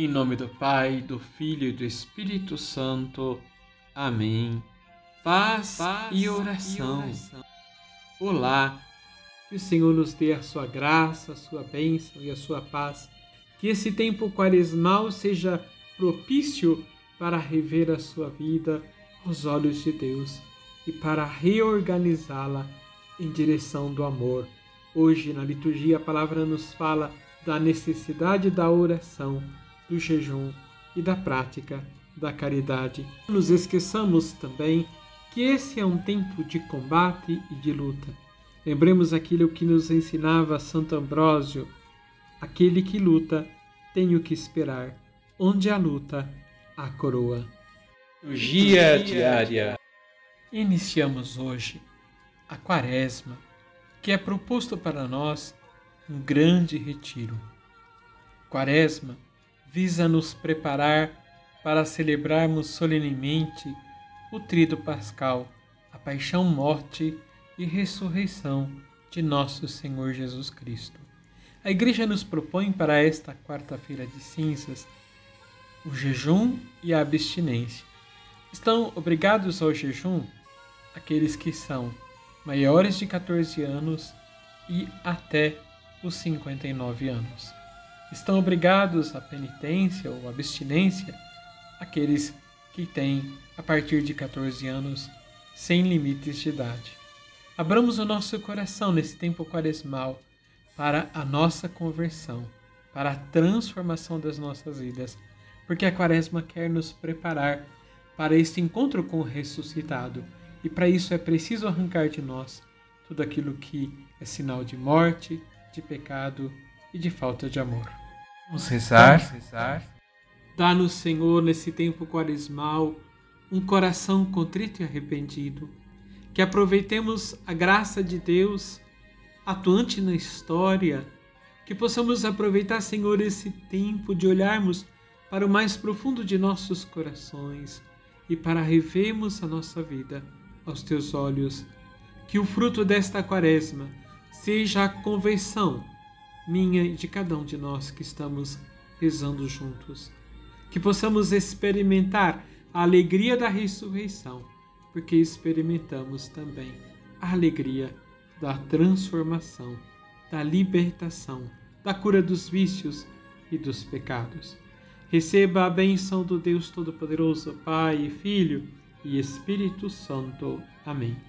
Em nome do Pai, do Filho e do Espírito Santo. Amém. Paz, Paz e, oração. e oração. Olá, que o Senhor nos dê a sua graça, a sua bênção e a sua paz. Que esse tempo quaresmal seja propício para rever a sua vida aos olhos de Deus e para reorganizá-la em direção do amor. Hoje, na liturgia, a palavra nos fala da necessidade da oração do jejum e da prática da caridade. Não nos esqueçamos também que esse é um tempo de combate e de luta. Lembremos aquilo que nos ensinava Santo Ambrósio: aquele que luta tem o que esperar, onde há luta, há coroa. Liturgia diária. Iniciamos hoje a Quaresma, que é proposto para nós um grande retiro. Quaresma visa nos preparar para celebrarmos solenemente o Trido Pascal, a paixão, morte e ressurreição de nosso Senhor Jesus Cristo. A Igreja nos propõe para esta quarta-feira de cinzas o jejum e a abstinência. Estão obrigados ao jejum aqueles que são maiores de 14 anos e até os 59 anos estão obrigados à penitência ou abstinência aqueles que têm a partir de 14 anos sem limites de idade. Abramos o nosso coração nesse tempo quaresmal para a nossa conversão, para a transformação das nossas vidas, porque a quaresma quer nos preparar para este encontro com o ressuscitado, e para isso é preciso arrancar de nós tudo aquilo que é sinal de morte, de pecado e de falta de amor. Vamos rezar. Vamos rezar. Dá-nos, Senhor, nesse tempo quaresmal, um coração contrito e arrependido. Que aproveitemos a graça de Deus atuante na história. Que possamos aproveitar, Senhor, esse tempo de olharmos para o mais profundo de nossos corações e para revermos a nossa vida aos teus olhos. Que o fruto desta quaresma seja a conversão minha e de cada um de nós que estamos rezando juntos. Que possamos experimentar a alegria da ressurreição, porque experimentamos também a alegria da transformação, da libertação, da cura dos vícios e dos pecados. Receba a bênção do Deus Todo-Poderoso, Pai, Filho e Espírito Santo. Amém.